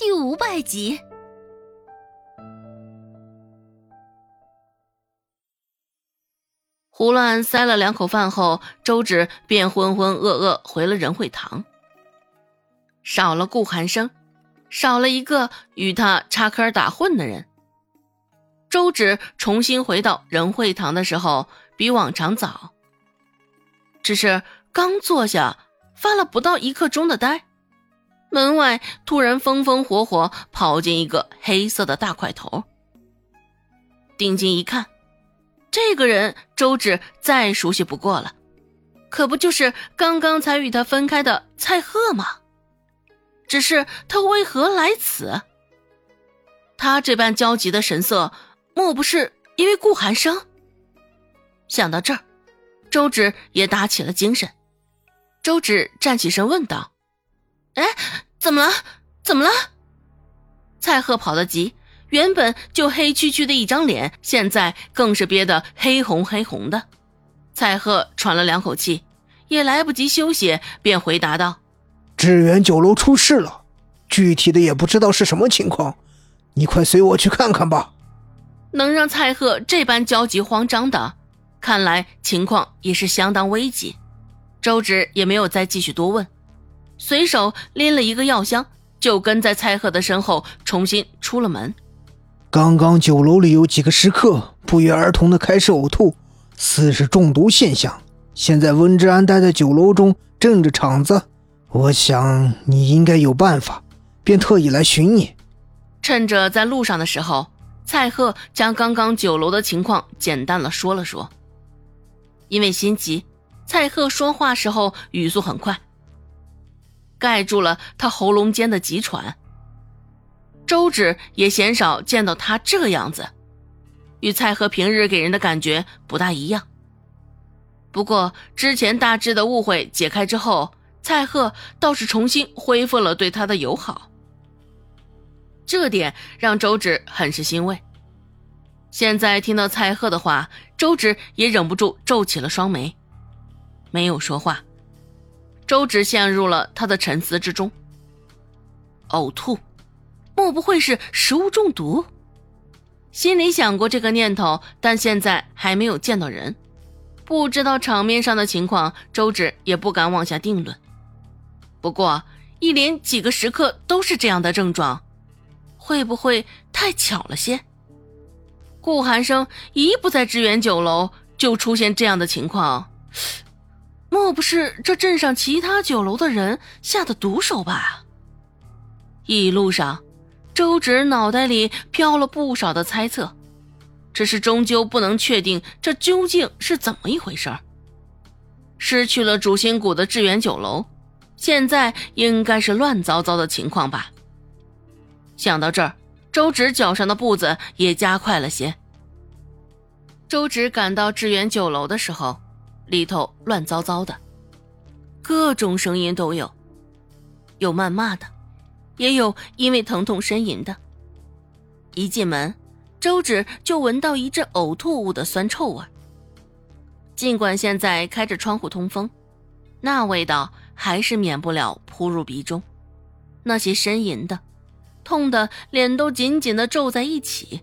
第五百集。胡乱塞了两口饭后，周芷便浑浑噩噩回了仁惠堂。少了顾寒生，少了一个与他插科打诨的人。周芷重新回到仁惠堂的时候，比往常早。只是刚坐下，发了不到一刻钟的呆，门外突然风风火火跑进一个黑色的大块头。定睛一看，这个人周芷再熟悉不过了，可不就是刚刚才与他分开的蔡贺吗？只是他为何来此？他这般焦急的神色。莫不是因为顾寒生？想到这儿，周芷也打起了精神。周芷站起身问道：“哎，怎么了？怎么了？”蔡贺跑得急，原本就黑黢黢的一张脸，现在更是憋得黑红黑红的。蔡贺喘了两口气，也来不及休息，便回答道：“致远酒楼出事了，具体的也不知道是什么情况，你快随我去看看吧。”能让蔡贺这般焦急慌张的，看来情况也是相当危急。周芷也没有再继续多问，随手拎了一个药箱，就跟在蔡贺的身后重新出了门。刚刚酒楼里有几个食客不约而同的开始呕吐，似是中毒现象。现在温之安待在酒楼中镇着场子，我想你应该有办法，便特意来寻你。趁着在路上的时候。蔡贺将刚刚酒楼的情况简单的说了说。因为心急，蔡贺说话时候语速很快，盖住了他喉咙间的急喘。周芷也鲜少见到他这个样子，与蔡和平日给人的感觉不大一样。不过之前大致的误会解开之后，蔡贺倒是重新恢复了对他的友好。这点让周芷很是欣慰。现在听到蔡贺的话，周芷也忍不住皱起了双眉，没有说话。周芷陷入了他的沉思之中。呕吐，莫不会是食物中毒？心里想过这个念头，但现在还没有见到人，不知道场面上的情况，周芷也不敢妄下定论。不过，一连几个时刻都是这样的症状。会不会太巧了些？顾寒生一不在致远酒楼，就出现这样的情况，莫不是这镇上其他酒楼的人下的毒手吧？一路上，周芷脑袋里飘了不少的猜测，只是终究不能确定这究竟是怎么一回事儿。失去了主心骨的致远酒楼，现在应该是乱糟糟的情况吧？想到这儿，周芷脚上的步子也加快了些。周芷赶到致远酒楼的时候，里头乱糟糟的，各种声音都有，有谩骂的，也有因为疼痛呻吟的。一进门，周芷就闻到一阵呕吐物的酸臭味。尽管现在开着窗户通风，那味道还是免不了扑入鼻中。那些呻吟的。痛的脸都紧紧的皱在一起，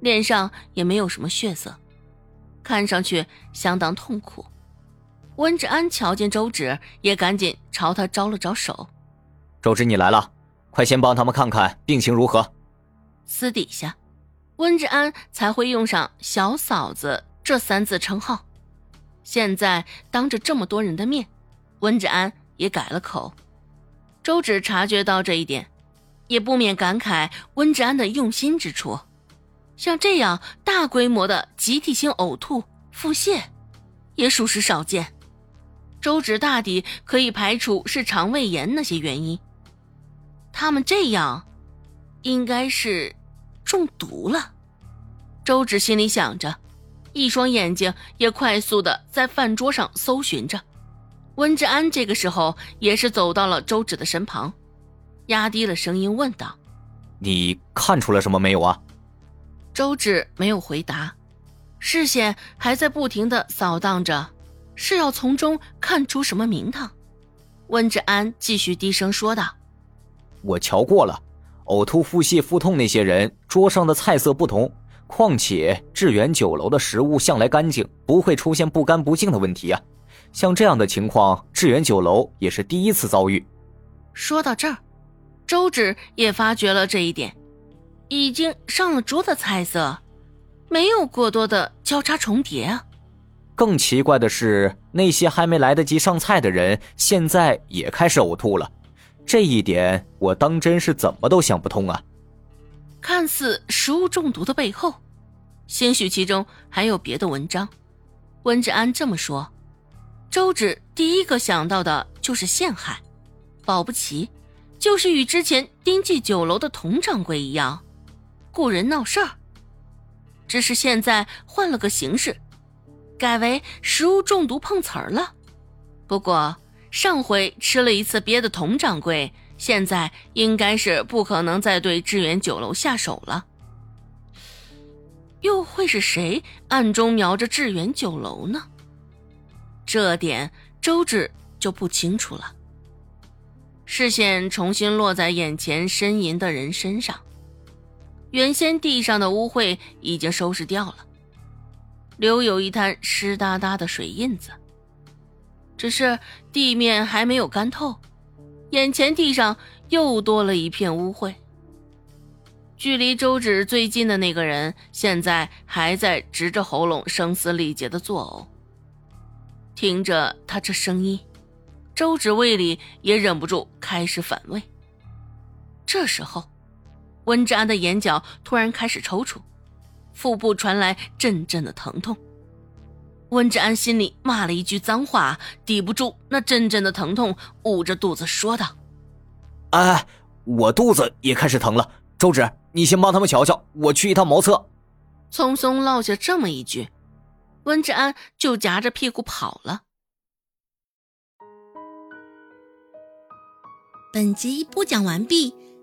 脸上也没有什么血色，看上去相当痛苦。温志安瞧见周芷，也赶紧朝他招了招手：“周芷，你来了，快先帮他们看看病情如何。”私底下，温志安才会用上“小嫂子”这三字称号。现在当着这么多人的面，温志安也改了口。周芷察觉到这一点。也不免感慨温志安的用心之处，像这样大规模的集体性呕吐、腹泻，也属实少见。周芷大抵可以排除是肠胃炎那些原因，他们这样，应该是中毒了。周芷心里想着，一双眼睛也快速的在饭桌上搜寻着。温志安这个时候也是走到了周芷的身旁。压低了声音问道：“你看出了什么没有啊？”周芷没有回答，视线还在不停的扫荡着，是要从中看出什么名堂。温志安继续低声说道：“我瞧过了，呕吐、腹泻、腹痛那些人桌上的菜色不同。况且致远酒楼的食物向来干净，不会出现不干不净的问题啊。像这样的情况，致远酒楼也是第一次遭遇。说到这儿，周芷也发觉了这一点，已经上了桌的菜色，没有过多的交叉重叠啊。更奇怪的是，那些还没来得及上菜的人，现在也开始呕吐了。这一点我当真是怎么都想不通啊！看似食物中毒的背后，兴许其中还有别的文章。温志安这么说，周芷第一个想到的就是陷害，保不齐就是与之前丁记酒楼的佟掌柜一样，雇人闹事儿。只是现在换了个形式。改为食物中毒碰瓷儿了，不过上回吃了一次鳖的佟掌柜，现在应该是不可能再对致远酒楼下手了。又会是谁暗中瞄着致远酒楼呢？这点周芷就不清楚了。视线重新落在眼前呻吟的人身上，原先地上的污秽已经收拾掉了。留有一滩湿哒哒的水印子，只是地面还没有干透，眼前地上又多了一片污秽。距离周芷最近的那个人，现在还在直着喉咙声嘶力竭的作呕。听着他这声音，周芷胃里也忍不住开始反胃。这时候，温志安的眼角突然开始抽搐。腹部传来阵阵的疼痛，温志安心里骂了一句脏话，抵不住那阵阵的疼痛，捂着肚子说道：“哎，我肚子也开始疼了。周芷，你先帮他们瞧瞧，我去一趟茅厕。”匆匆落下这么一句，温志安就夹着屁股跑了。本集播讲完毕，